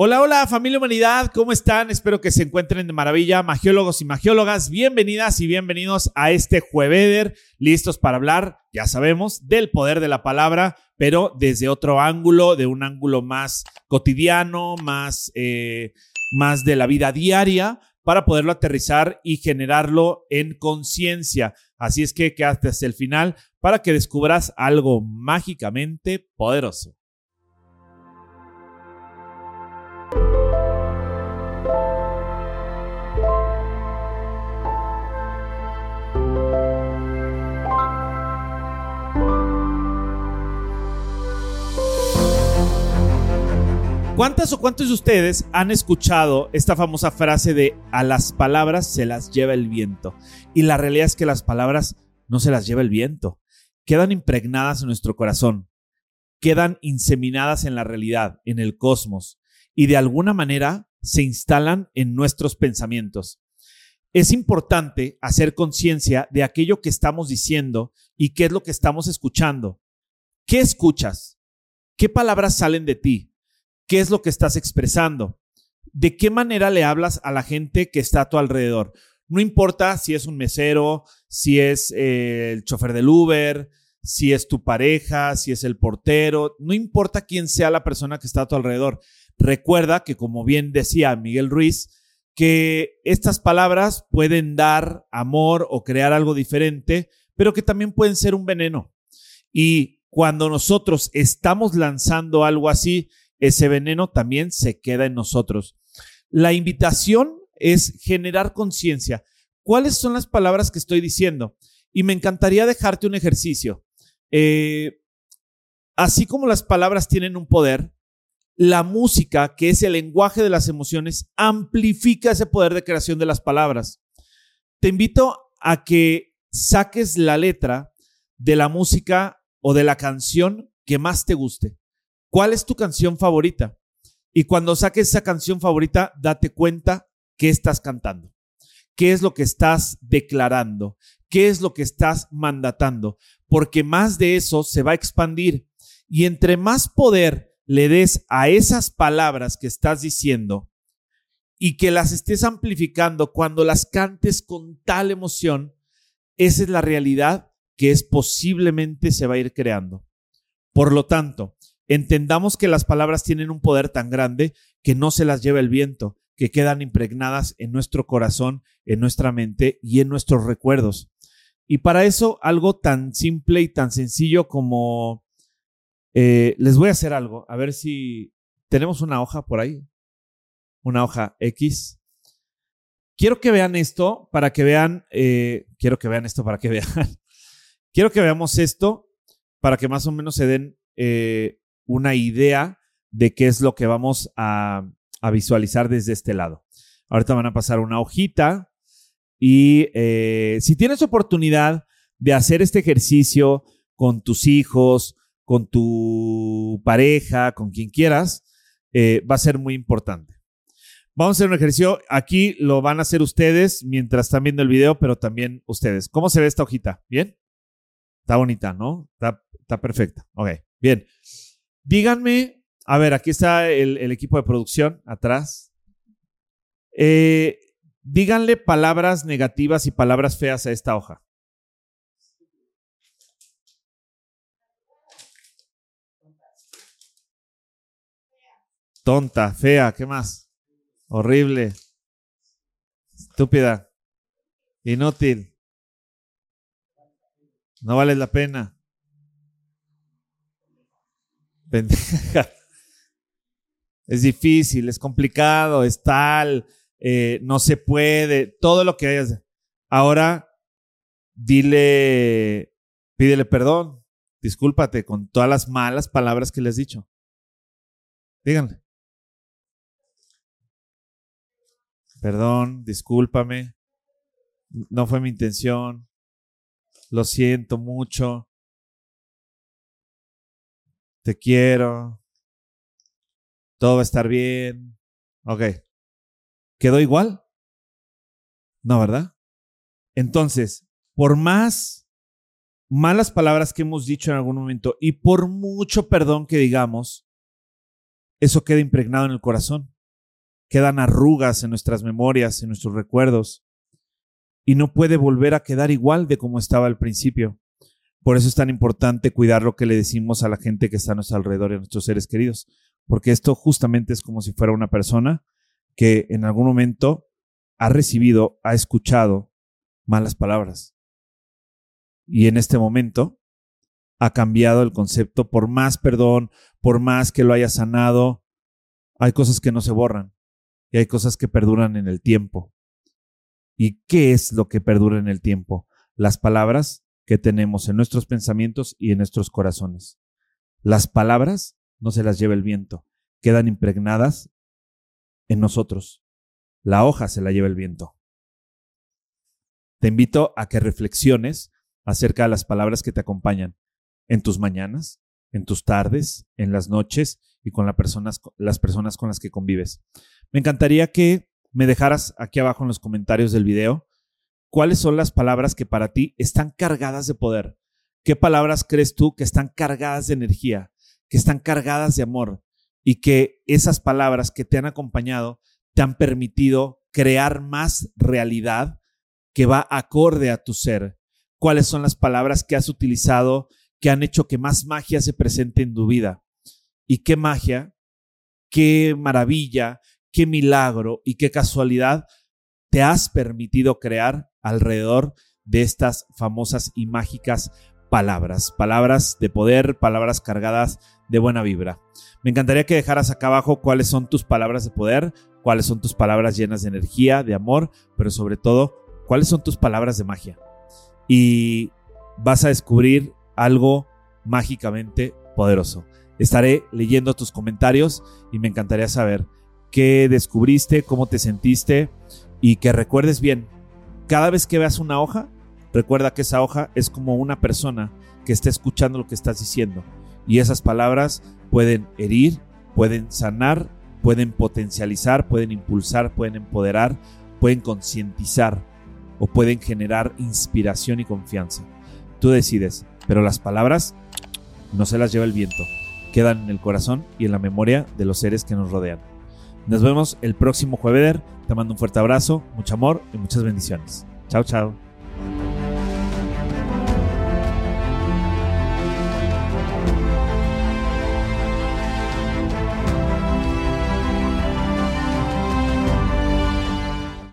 Hola, hola familia humanidad, ¿cómo están? Espero que se encuentren de maravilla, magiólogos y magiólogas. Bienvenidas y bienvenidos a este Jueveder, listos para hablar, ya sabemos, del poder de la palabra, pero desde otro ángulo, de un ángulo más cotidiano, más, eh, más de la vida diaria, para poderlo aterrizar y generarlo en conciencia. Así es que quédate hasta el final para que descubras algo mágicamente poderoso. ¿Cuántas o cuántos de ustedes han escuchado esta famosa frase de a las palabras se las lleva el viento? Y la realidad es que las palabras no se las lleva el viento, quedan impregnadas en nuestro corazón, quedan inseminadas en la realidad, en el cosmos, y de alguna manera se instalan en nuestros pensamientos. Es importante hacer conciencia de aquello que estamos diciendo y qué es lo que estamos escuchando. ¿Qué escuchas? ¿Qué palabras salen de ti? ¿Qué es lo que estás expresando? ¿De qué manera le hablas a la gente que está a tu alrededor? No importa si es un mesero, si es eh, el chofer del Uber, si es tu pareja, si es el portero, no importa quién sea la persona que está a tu alrededor. Recuerda que, como bien decía Miguel Ruiz, que estas palabras pueden dar amor o crear algo diferente, pero que también pueden ser un veneno. Y cuando nosotros estamos lanzando algo así, ese veneno también se queda en nosotros. La invitación es generar conciencia. ¿Cuáles son las palabras que estoy diciendo? Y me encantaría dejarte un ejercicio. Eh, así como las palabras tienen un poder, la música, que es el lenguaje de las emociones, amplifica ese poder de creación de las palabras. Te invito a que saques la letra de la música o de la canción que más te guste. ¿Cuál es tu canción favorita? Y cuando saques esa canción favorita, date cuenta qué estás cantando, qué es lo que estás declarando, qué es lo que estás mandatando, porque más de eso se va a expandir. Y entre más poder le des a esas palabras que estás diciendo y que las estés amplificando cuando las cantes con tal emoción, esa es la realidad que es posiblemente se va a ir creando. Por lo tanto, Entendamos que las palabras tienen un poder tan grande que no se las lleva el viento, que quedan impregnadas en nuestro corazón, en nuestra mente y en nuestros recuerdos. Y para eso, algo tan simple y tan sencillo como... Eh, les voy a hacer algo, a ver si tenemos una hoja por ahí, una hoja X. Quiero que vean esto para que vean, eh, quiero que vean esto para que vean, quiero que veamos esto para que más o menos se den eh, una idea de qué es lo que vamos a, visualizar desde este lado. Ahorita van a pasar una hojita y eh, si tienes oportunidad de hacer este ejercicio con tus hijos, con tu pareja, con quien quieras, eh, va a ser muy importante. Vamos a hacer un ejercicio. Aquí lo van a hacer ustedes mientras están viendo el video, pero también ustedes. ¿Cómo se ve esta hojita? ¿Bien? Está bonita, ¿no? Está, está perfecta. Ok, bien. Díganme, a ver, aquí está el, equipo de producción atrás. Eh, díganle palabras negativas y palabras feas a esta hoja. Tonta, fea, ¿qué más? Horrible, estúpida, inútil, no vale la pena. Es difícil, es complicado, es tal, eh, no se puede, todo lo que hayas. Ahora, dile, pídele perdón, discúlpate con todas las malas palabras que le has dicho. Díganle. Perdón, discúlpame. No fue mi intención. Lo siento mucho te quiero, todo va a estar bien. Ok. ¿Quedó igual? No, ¿verdad? Entonces, por más malas palabras que hemos dicho en algún momento y por mucho perdón que digamos, eso queda impregnado en el corazón. Quedan arrugas en nuestras memorias, en nuestros recuerdos, y no puede volver a quedar igual de como estaba al principio. Por eso es tan importante cuidar lo que le decimos a la gente que está a nuestro alrededor y a nuestros seres queridos, porque esto justamente es como si fuera una persona que en algún momento ha recibido, ha escuchado malas palabras. Y en este momento ha cambiado el concepto, por más perdón, por más que lo haya sanado, hay cosas que no se borran y hay cosas que perduran en el tiempo. ¿Y qué es lo que perdura en el tiempo? Las palabras que tenemos en nuestros pensamientos y en nuestros corazones. Las palabras no se las lleva el viento, quedan impregnadas en nosotros. La hoja se la lleva el viento. Te invito a que reflexiones acerca de las palabras que te acompañan en tus mañanas, en tus tardes, en las noches y con las personas, las personas con las que convives. Me encantaría que me dejaras aquí abajo en los comentarios del video cuáles son las palabras que para ti están cargadas de poder. ¿Qué palabras crees tú que están cargadas de energía, que están cargadas de amor y que esas palabras que te han acompañado te han permitido crear más realidad que va acorde a tu ser? ¿Cuáles son las palabras que has utilizado que han hecho que más magia se presente en tu vida. Y qué magia, qué maravilla, qué milagro y qué casualidad te has permitido crear alrededor de estas famosas y mágicas palabras, palabras de poder, palabras cargadas de buena vibra. Me encantaría que dejaras acá abajo cuáles son tus palabras de poder, cuáles son tus palabras llenas de energía, de amor, pero sobre todo, cuáles son tus palabras de magia. Y vas a descubrir algo mágicamente poderoso. Estaré leyendo tus comentarios y me encantaría saber qué descubriste, cómo te sentiste y que recuerdes bien, cada vez que veas una hoja, recuerda que esa hoja es como una persona que está escuchando lo que estás diciendo y esas palabras pueden herir, pueden sanar, pueden potencializar, pueden impulsar, pueden empoderar, pueden concientizar o pueden generar inspiración y confianza. Tú decides, pero las palabras no se las lleva el viento, quedan en el corazón y en la memoria de los seres que nos rodean. Nos vemos el próximo jueves. Te mando un fuerte abrazo, mucho amor y muchas bendiciones. Chao, chao.